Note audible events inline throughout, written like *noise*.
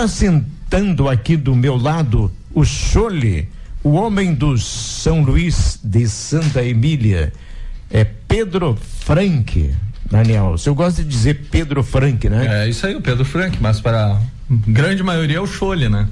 Está sentando aqui do meu lado o Chole, o homem do São Luís de Santa Emília. É Pedro Frank. Daniel, o senhor gosta de dizer Pedro Frank, né? É isso aí, o Pedro Frank, mas para a grande maioria é o Chole, né?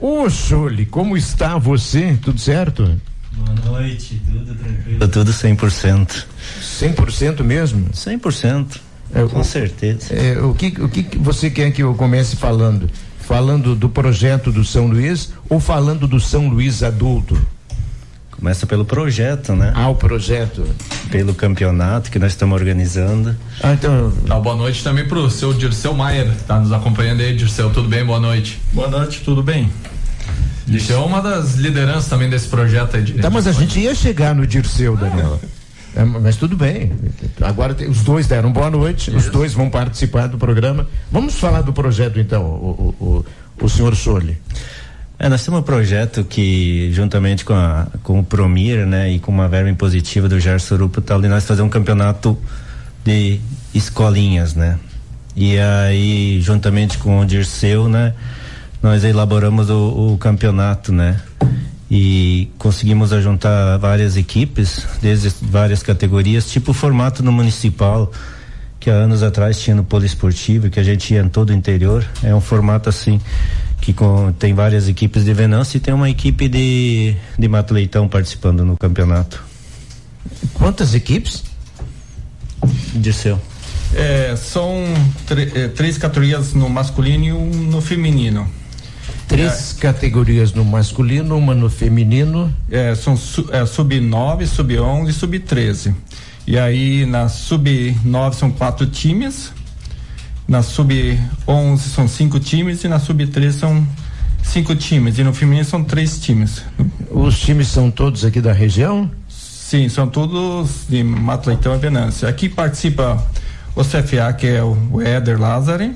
Ô Chole, como está você? Tudo certo? Boa noite, tudo tranquilo? Tudo 100%. 100% mesmo? 100%. É, com o, certeza. É, o, que, o que você quer que eu comece falando? Falando do projeto do São Luís ou falando do São Luís adulto? Começa pelo projeto, né? Ah, o projeto. Pelo campeonato que nós estamos organizando. Ah, então. Tá, boa noite também pro seu Dirceu Maier, tá nos acompanhando aí, Dirceu. Tudo bem? Boa noite. Boa noite, tudo bem? Dirceu é uma das lideranças também desse projeto aí. De tá, mas a gente ia chegar no Dirceu, Daniela. É, mas tudo bem. Agora os dois deram boa noite, Isso. os dois vão participar do programa. Vamos falar do projeto então, o, o, o, o senhor Soli. É, nós temos um projeto que, juntamente com, a, com o Promir, né, e com uma verba impositiva do Gerson Surupo, tal, de nós fazer um campeonato de escolinhas, né? E aí, juntamente com o Dirceu, né, nós elaboramos o, o campeonato, né? E conseguimos juntar várias equipes, desde várias categorias, tipo o formato no municipal, que há anos atrás tinha no poliesportivo, que a gente ia em todo o interior. É um formato assim que com, tem várias equipes de Venâncio e tem uma equipe de, de Mato Leitão participando no campeonato. Quantas equipes? Dirceu. É, são é, três categorias no masculino e um no feminino. Três é, categorias no masculino, uma no feminino. É, são su, é, sub 9, sub 11 e sub 13. E aí na sub 9 são quatro times na sub-11 são cinco times e na sub-13 são cinco times. E no feminino são três times. Os times são todos aqui da região? Sim, são todos de Mato Leitão e Venância. Aqui participa o CFA, que é o Éder Lázari.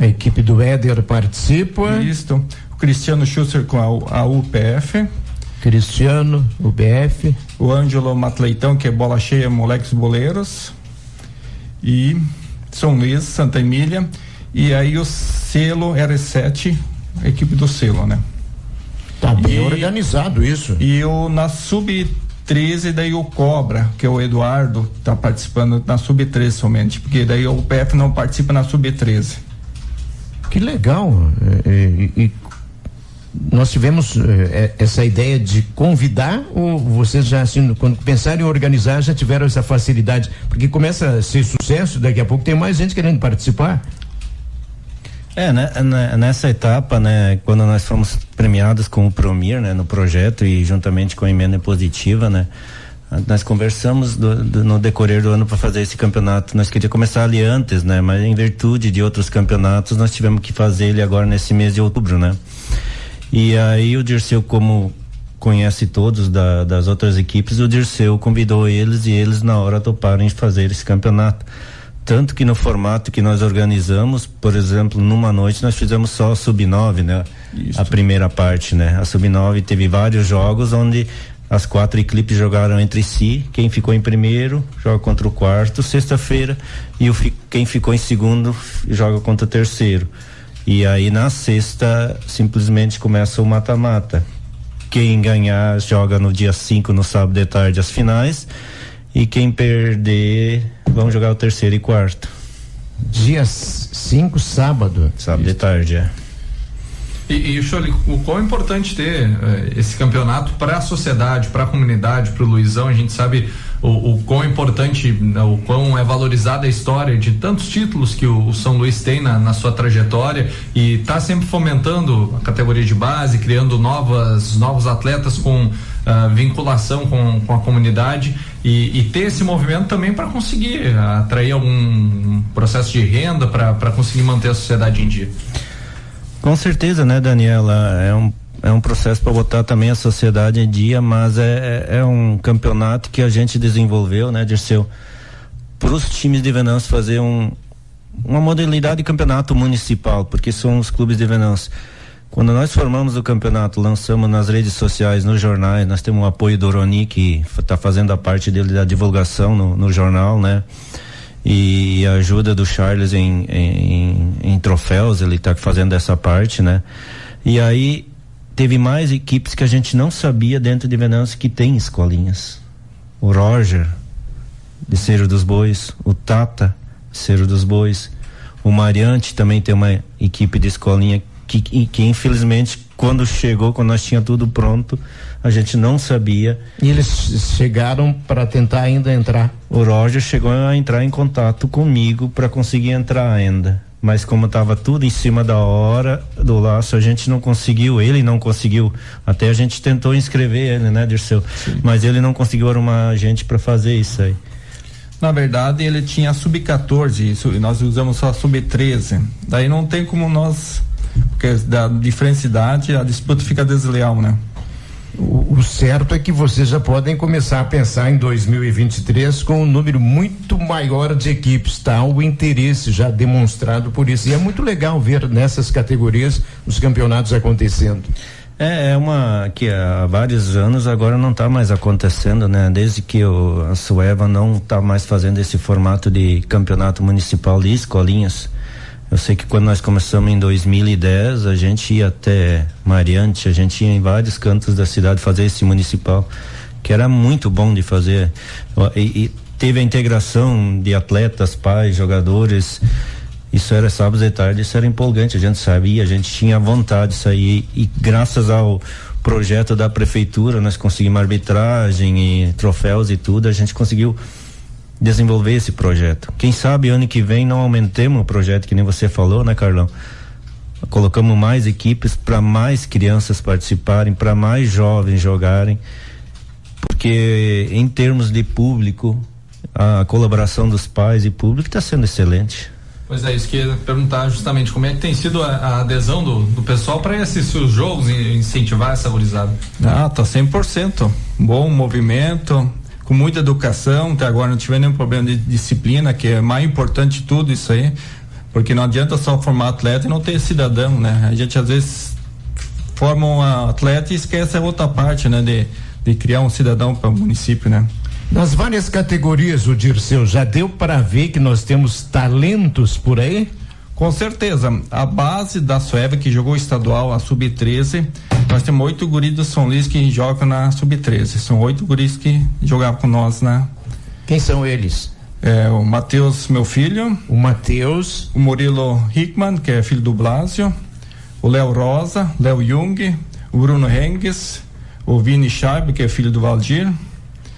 A equipe do Éder participa. Isso. O Cristiano Schuster com a, a UPF. Cristiano, UBF. O Ângelo Matleitão, que é bola cheia, moleques boleiros. E são Luís, Santa Emília, e aí o selo R7, a equipe do selo, né? Tá bem e, organizado isso. E o na sub 13 daí o Cobra, que é o Eduardo, tá participando na sub 13 somente, porque daí o PF não participa na sub 13. Que legal. E, e, e nós tivemos eh, essa ideia de convidar ou vocês já assim, quando pensaram em organizar já tiveram essa facilidade porque começa a ser sucesso daqui a pouco tem mais gente querendo participar é, né, né, nessa etapa, né, quando nós fomos premiados com o Promir, né, no projeto e juntamente com a emenda positiva, né, nós conversamos do, do, no decorrer do ano para fazer esse campeonato. Nós queríamos começar ali antes, né, mas em virtude de outros campeonatos, nós tivemos que fazer ele agora nesse mês de outubro, né. E aí o Dirceu, como conhece todos da, das outras equipes, o Dirceu convidou eles e eles na hora toparam em fazer esse campeonato. Tanto que no formato que nós organizamos, por exemplo, numa noite nós fizemos só a sub-9, né? Isso. A primeira parte, né? A sub-9 teve vários jogos onde as quatro equipes jogaram entre si. Quem ficou em primeiro joga contra o quarto, sexta-feira, e o, quem ficou em segundo joga contra o terceiro. E aí na sexta simplesmente começa o mata-mata. Quem ganhar joga no dia 5, no sábado de tarde, as finais. E quem perder, vão jogar o terceiro e quarto. Dia 5, sábado. Sábado Isso. de tarde, é. E, e Choli, o quão importante ter eh, esse campeonato para a sociedade, para a comunidade, para o Luizão, a gente sabe o, o quão importante, né, o quão é valorizada a história de tantos títulos que o, o São Luís tem na, na sua trajetória e está sempre fomentando a categoria de base, criando novas, novos atletas com uh, vinculação com, com a comunidade e, e ter esse movimento também para conseguir atrair algum processo de renda para conseguir manter a sociedade em dia. Com certeza, né, Daniela? É um é um processo para botar também a sociedade em dia, mas é, é, é um campeonato que a gente desenvolveu, né, Dirceu, para os times de Venâncio fazer um, uma modalidade de campeonato municipal, porque são os clubes de Venâncio. Quando nós formamos o campeonato, lançamos nas redes sociais, nos jornais, nós temos o apoio do Roni, que está fazendo a parte dele da divulgação no, no jornal, né? E a ajuda do Charles em, em, em troféus, ele está fazendo essa parte, né? E aí teve mais equipes que a gente não sabia dentro de Venâncio que tem escolinhas. O Roger, de Cerro dos Bois, o Tata, Cerro dos Bois, o Mariante também tem uma equipe de escolinha que, que infelizmente quando chegou, quando nós tinha tudo pronto, a gente não sabia. E eles chegaram para tentar ainda entrar? O Roger chegou a entrar em contato comigo para conseguir entrar ainda. Mas como estava tudo em cima da hora do laço, a gente não conseguiu, ele não conseguiu. Até a gente tentou inscrever ele, né, Dirceu? Sim. Mas ele não conseguiu arrumar gente para fazer isso aí. Na verdade, ele tinha sub-14, nós usamos só sub-13. Daí não tem como nós porque da diferença de idade a disputa fica desleal, né? O, o, certo é que vocês já podem começar a pensar em 2023 com um número muito maior de equipes, tá? O interesse já demonstrado por isso. E é muito legal ver nessas categorias os campeonatos acontecendo. É, é uma que há vários anos agora não está mais acontecendo, né? Desde que o, a Sueva não está mais fazendo esse formato de campeonato municipal de escolinhas. Eu sei que quando nós começamos em 2010, a gente ia até Mariante, a gente ia em vários cantos da cidade fazer esse municipal, que era muito bom de fazer. E, e teve a integração de atletas, pais, jogadores. Isso era sábado e tarde, isso era empolgante, a gente sabia, a gente tinha vontade de sair e graças ao projeto da prefeitura, nós conseguimos arbitragem e troféus e tudo, a gente conseguiu desenvolver esse projeto. Quem sabe ano que vem não aumentemos o projeto, que nem você falou, né, Carlão? Colocamos mais equipes para mais crianças participarem, para mais jovens jogarem, porque em termos de público, a colaboração dos pais e público está sendo excelente. Pois é, isso que ia perguntar justamente como é que tem sido a, a adesão do, do pessoal para assistir os jogos e incentivar essa gurizada. Ah, tá 100%. Bom movimento, com muita educação, até agora não tive nenhum problema de disciplina, que é mais importante de tudo isso aí, porque não adianta só formar atleta e não ter cidadão, né? A gente às vezes forma um atleta e esquece a outra parte, né? De, de criar um cidadão para o município, né? Nas várias categorias, o Dirceu, já deu para ver que nós temos talentos por aí? Com certeza. A base da Sueva, que jogou estadual, a sub-13, nós temos oito guris do São Luís que jogam na sub-13. São oito guris que jogavam com nós na. Quem são eles? É, o Matheus, meu filho. O Matheus. O Murilo Hickman, que é filho do Blasio. O Léo Rosa, Léo Jung. O Bruno Henges. O Vini Scheib, que é filho do Valdir.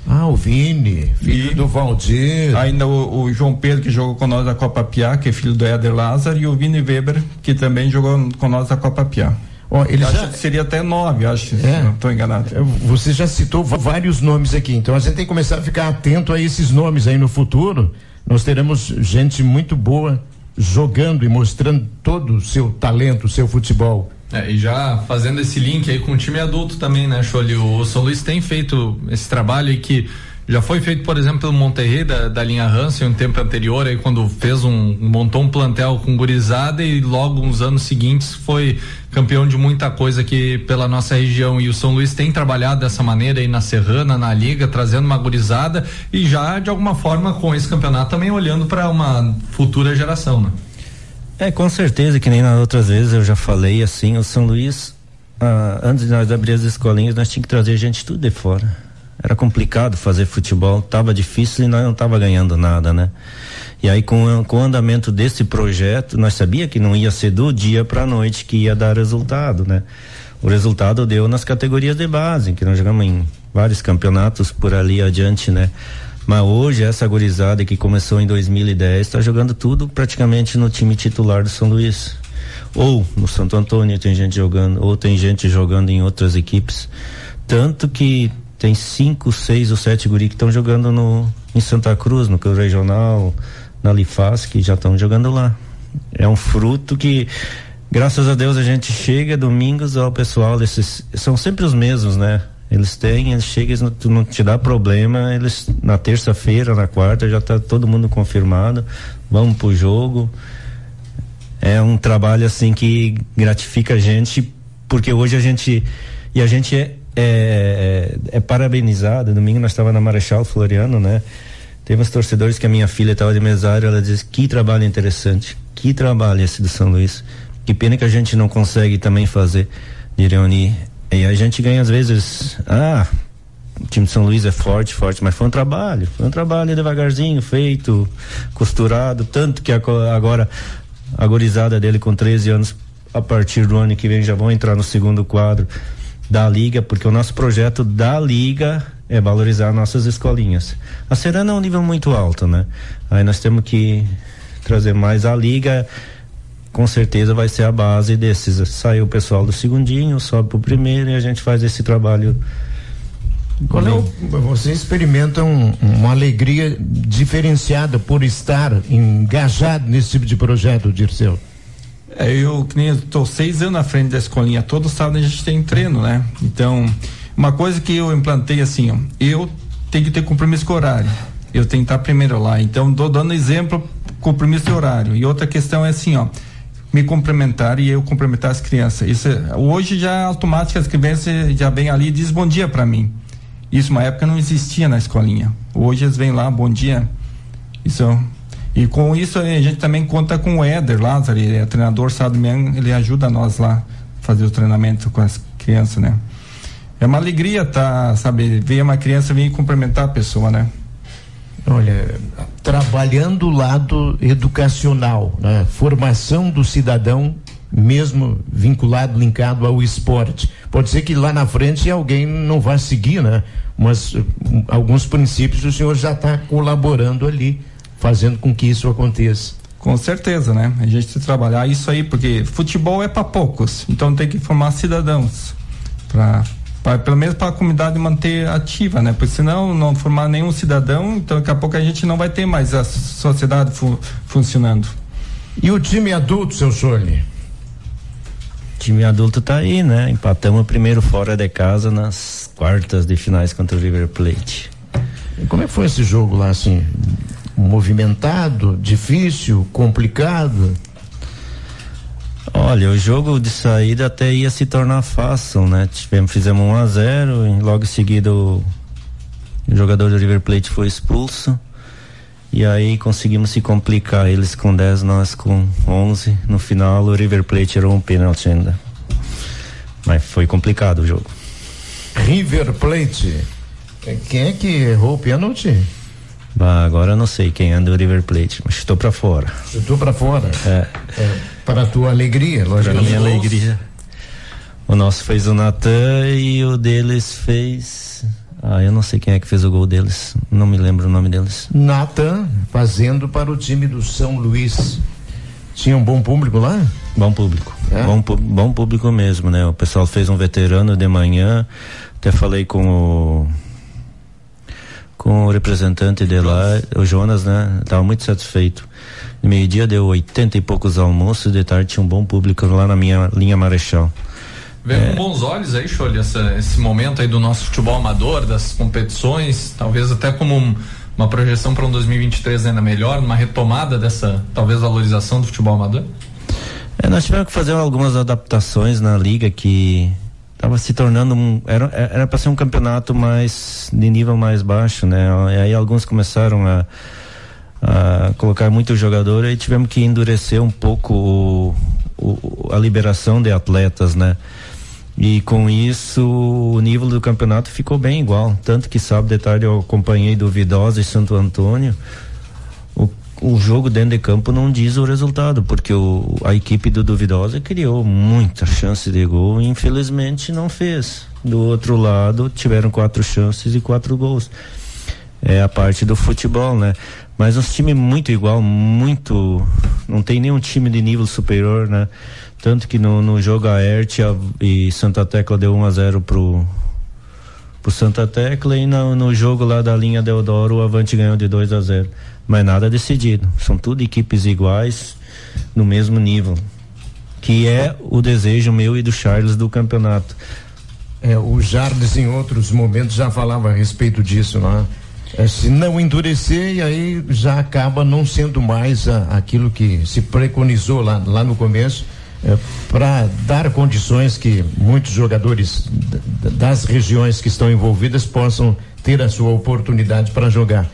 Ah, o Vini, filho e do Valdir. Ainda o, o, João Pedro, que jogou com nós a Copa Piá, que é filho do Éder Lázaro. E o Vini Weber, que também jogou com nós a Copa Piá. Ó, ele já... seria até nove, acho, é. não estou enganado. É, você já citou vários nomes aqui, então a gente tem que começar a ficar atento a esses nomes aí no futuro. Nós teremos gente muito boa jogando e mostrando todo o seu talento, o seu futebol. É, e já fazendo esse link aí com o time adulto também, né, Choli? O São Luís tem feito esse trabalho e que já foi feito, por exemplo, pelo Monterrey da, da linha Hansen um tempo anterior, aí quando fez um montou um plantel com gurizada e logo uns anos seguintes foi campeão de muita coisa aqui pela nossa região e o São Luís tem trabalhado dessa maneira aí na Serrana, na liga, trazendo uma gurizada e já de alguma forma com esse campeonato também olhando para uma futura geração, né? É, com certeza, que nem nas outras vezes eu já falei assim, o São Luís, ah, antes de nós abrir as escolinhas, nós tínhamos que trazer gente tudo de fora era complicado fazer futebol, tava difícil e nós não tava ganhando nada, né? E aí com, com o andamento desse projeto, nós sabia que não ia ser do dia para a noite que ia dar resultado, né? O resultado deu nas categorias de base, que nós jogamos em vários campeonatos por ali adiante, né? Mas hoje essa gurizada que começou em 2010 está jogando tudo praticamente no time titular do São Luís. Ou no Santo Antônio tem gente jogando, ou tem gente jogando em outras equipes. Tanto que tem cinco, seis ou sete guri que estão jogando no, em Santa Cruz, no regional, na Lifas, que já estão jogando lá. É um fruto que, graças a Deus, a gente chega domingos ao pessoal desses. São sempre os mesmos, né? Eles têm, eles chegam, tu não te dá problema, eles na terça-feira, na quarta, já está todo mundo confirmado. Vamos pro jogo. É um trabalho assim que gratifica a gente, porque hoje a gente. E a gente é, é, é, é parabenizado. Domingo nós estava na Marechal Floriano, né? Teve uns torcedores que a minha filha estava de mesário, ela disse que trabalho interessante, que trabalho esse do São Luís. Que pena que a gente não consegue também fazer de reunir. E a gente ganha às vezes, ah, o time de São Luís é forte, forte, mas foi um trabalho, foi um trabalho devagarzinho, feito, costurado, tanto que agora a gorizada dele com 13 anos, a partir do ano que vem já vão entrar no segundo quadro da liga, porque o nosso projeto da liga é valorizar nossas escolinhas. A Serana é um nível muito alto, né? Aí nós temos que trazer mais a liga, com certeza vai ser a base desses. Saiu o pessoal do segundinho, sobe pro primeiro e a gente faz esse trabalho qual é o, você experimenta um, uma alegria diferenciada por estar engajado nesse tipo de projeto, Dirceu? É, eu estou seis anos na frente da escolinha, todo sábado a gente tem treino, né? Então, uma coisa que eu implantei assim, ó, eu tenho que ter compromisso com horário. Eu tenho que estar primeiro lá. Então, estou dando exemplo, compromisso de horário. E outra questão é assim, ó, me cumprimentar e eu cumprimentar as crianças. Isso é, hoje já é automático, as crianças já vêm ali e diz bom dia para mim. Isso uma época não existia na escolinha. Hoje eles vêm lá, bom dia. Isso e com isso a gente também conta com o Éder Lázaro, ele é treinador mesmo, ele ajuda nós lá fazer o treinamento com as crianças, né? É uma alegria, tá, sabe, ver uma criança vir cumprimentar a pessoa, né? Olha, trabalhando o lado educacional, né? formação do cidadão mesmo vinculado, linkado ao esporte. Pode ser que lá na frente alguém não vá seguir, né? Mas um, alguns princípios o senhor já está colaborando ali, fazendo com que isso aconteça. Com certeza, né? A gente tem que trabalhar isso aí, porque futebol é para poucos, então tem que formar cidadãos para pelo menos para a comunidade manter ativa, né? Porque senão não formar nenhum cidadão, então daqui a pouco a gente não vai ter mais a sociedade fu funcionando. E o time adulto, seu Sorne? time adulto tá aí, né? Empatamos primeiro fora de casa nas quartas de finais contra o River Plate. E como é que foi esse jogo lá, assim? Movimentado, difícil, complicado? Olha, o jogo de saída até ia se tornar fácil, né? Tivemos, fizemos 1 a 0 e logo em seguida o, o jogador do River Plate foi expulso. E aí conseguimos se complicar, eles com 10, nós com 11. No final o River Plate errou um pênalti ainda. Mas foi complicado o jogo. River Plate. Quem é que errou o pênalti? Bah, agora eu não sei quem anda o River Plate, mas estou para fora. Estou para fora? É. é. Para a tua alegria, logicamente. Para minha alegria. O nosso fez o Natan e o deles fez ah, eu não sei quem é que fez o gol deles. Não me lembro o nome deles. Nathan fazendo para o time do São Luís. Tinha um bom público lá? Bom público. É? Bom, bom público mesmo, né? O pessoal fez um veterano de manhã. Até falei com o com o representante de lá, o Jonas, né? Tava muito satisfeito. Meio-dia deu oitenta e poucos almoços, de tarde tinha um bom público lá na minha linha Marechal. Vê é. com bons olhos aí, Chole, esse momento aí do nosso futebol amador, das competições, talvez até como um, uma projeção para um 2023 ainda melhor, uma retomada dessa, talvez, valorização do futebol amador? É, nós tivemos que fazer algumas adaptações na liga que estava se tornando um, era era para ser um campeonato mais de nível mais baixo, né? E aí alguns começaram a, a colocar muito jogador e tivemos que endurecer um pouco o, o, a liberação de atletas, né? E com isso o nível do campeonato ficou bem igual. Tanto que sábado de tarde eu acompanhei do Vidosa e Santo Antônio. O, jogo dentro de campo não diz o resultado, porque o, a equipe do Duvidosa criou muita chance de gol e infelizmente não fez. Do outro lado, tiveram quatro chances e quatro gols. É a parte do futebol, né? Mas um time muito igual, muito. Não tem nenhum time de nível superior, né? Tanto que no, no jogo Aerte e Santa Tecla deu 1 a 0 pro, pro Santa Tecla e no, no jogo lá da linha Deodoro o Avante ganhou de 2 a 0 Mas nada decidido. São tudo equipes iguais, no mesmo nível. Que é o desejo meu e do Charles do campeonato. É, o Jardes em outros momentos já falava a respeito disso, não é? se não endurecer e aí já acaba não sendo mais a, aquilo que se preconizou lá, lá no começo é, para dar condições que muitos jogadores das regiões que estão envolvidas possam ter a sua oportunidade para jogar.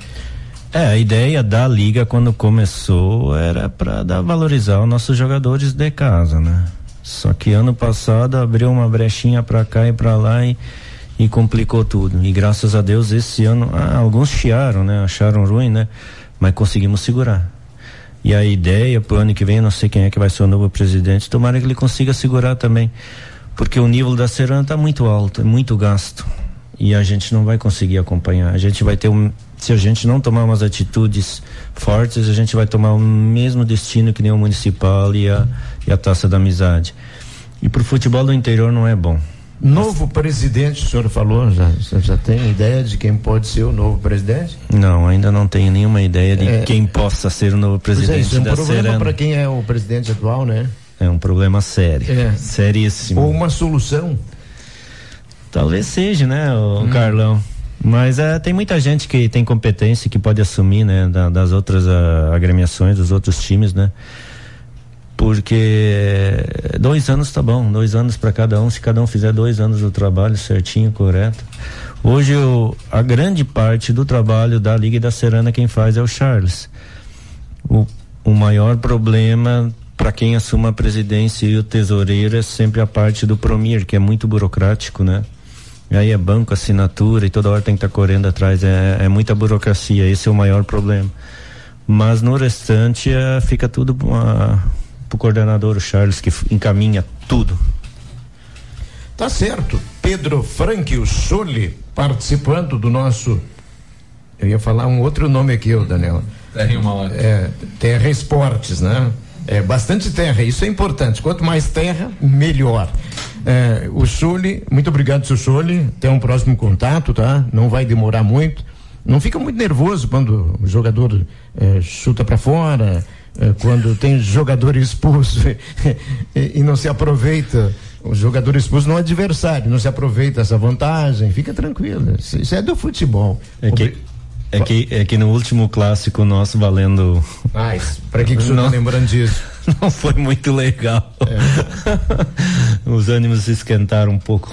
É, a ideia da liga quando começou era para valorizar os nossos jogadores de casa, né? Só que ano passado abriu uma brechinha para cá e para lá e, e complicou tudo. E graças a Deus esse ano, ah, alguns chiaram, né? Acharam ruim, né? Mas conseguimos segurar. E a ideia pro ano que vem, não sei quem é que vai ser o novo presidente, tomara que ele consiga segurar também. Porque o nível da Serana está muito alto, é muito gasto. E a gente não vai conseguir acompanhar. A gente vai ter um. Se a gente não tomar umas atitudes fortes, a gente vai tomar o mesmo destino que nem o municipal e a, e a taça da amizade. E pro futebol do interior não é bom. Novo presidente, o senhor falou, já, já tem ideia de quem pode ser o novo presidente? Não, ainda não tenho nenhuma ideia de é, quem possa ser o novo presidente é, isso é um problema para quem é o presidente atual, né? É um problema sério, é. seríssimo. Ou uma solução? Talvez seja, né, o hum. Carlão? Mas é, tem muita gente que tem competência que pode assumir, né, da, das outras uh, agremiações, dos outros times, né? Porque dois anos tá bom, dois anos para cada um, se cada um fizer dois anos do trabalho certinho, correto. Hoje o, a grande parte do trabalho da Liga e da Serana quem faz é o Charles. O, o maior problema para quem assuma a presidência e o tesoureiro é sempre a parte do Promir, que é muito burocrático, né? E aí é banco, assinatura e toda hora tem que estar tá correndo atrás, é, é muita burocracia, esse é o maior problema. Mas no restante é, fica tudo uh, para o coordenador o Charles, que encaminha tudo. Tá certo. Pedro Frank, o Soli, participando do nosso. Eu ia falar um outro nome aqui, o Daniel. Terra em uma hora. É, terra Esportes, né? É, bastante terra, isso é importante. Quanto mais terra, melhor. É, o Soli, muito obrigado, seu Soli. Até um próximo contato, tá? Não vai demorar muito. Não fica muito nervoso quando o jogador é, chuta para fora, quando tem jogador expulso e, não se aproveita. O jogador expulso não é adversário, não se aproveita essa vantagem, fica tranquilo. Isso é do futebol. É que, é que, é que no último clássico nosso valendo. Mas, para que, que o senhor está lembrando disso? *laughs* Não foi muito legal. É. Os ânimos se esquentaram um pouco.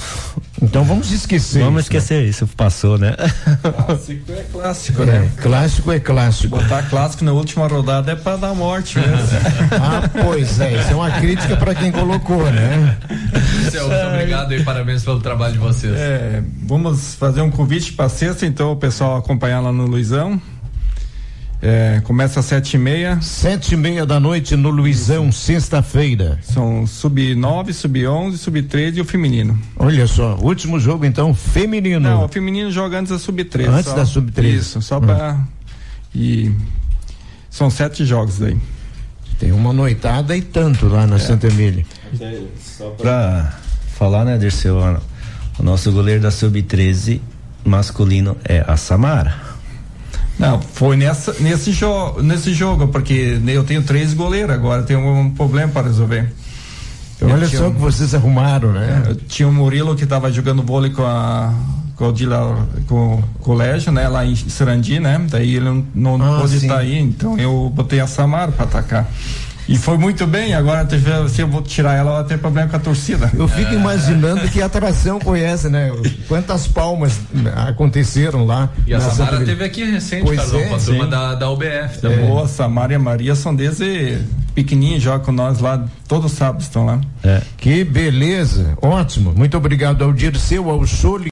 Então vamos esquecer. Vamos isso, né? esquecer né? isso, passou, né? Clássico é clássico, né? É, clássico é clássico. Botar clássico na última rodada é para dar morte mesmo. *laughs* ah, pois é, isso é uma crítica para quem colocou, né? Celso, obrigado e parabéns pelo trabalho de vocês. É, vamos fazer um convite para sexta, então o pessoal acompanhar lá no Luizão. É, começa às sete e meia. Sete e meia da noite no Luizão, sexta-feira. São sub nove, sub onze, sub 13 e o feminino. Olha só, último jogo então, feminino. Não, o feminino joga antes da sub 13. Antes só, da sub 13. Isso, só hum. pra. E são sete jogos daí. Tem uma noitada e tanto lá na é. Santa Emília. Só pra falar, né, Dirceu? O nosso goleiro da sub 13 masculino é a Samara. Não, foi nessa, nesse, jo nesse jogo, porque eu tenho três goleiros agora, tenho um problema para resolver. Eu Olha só um, que vocês arrumaram, né? É, tinha o Murilo que estava jogando vôlei com a com o, Dila, com o colégio, né? Lá em Sarandi, né? Daí ele não, não ah, pôde estar aí, então eu botei a Samara para atacar. E foi muito bem, agora se eu vou tirar ela, ela tem problema com a torcida. Eu fico é. imaginando que atração conhece, né? Quantas palmas aconteceram lá. E a Samara teve aqui recente, pois Carlão, é, com a turma da, da UBF. Também. É. Boa, Samara e a Maria são desde pequenininho, jogam com nós lá, todos os sábados estão lá. É. Que beleza, ótimo. Muito obrigado ao Dirceu, ao Soli.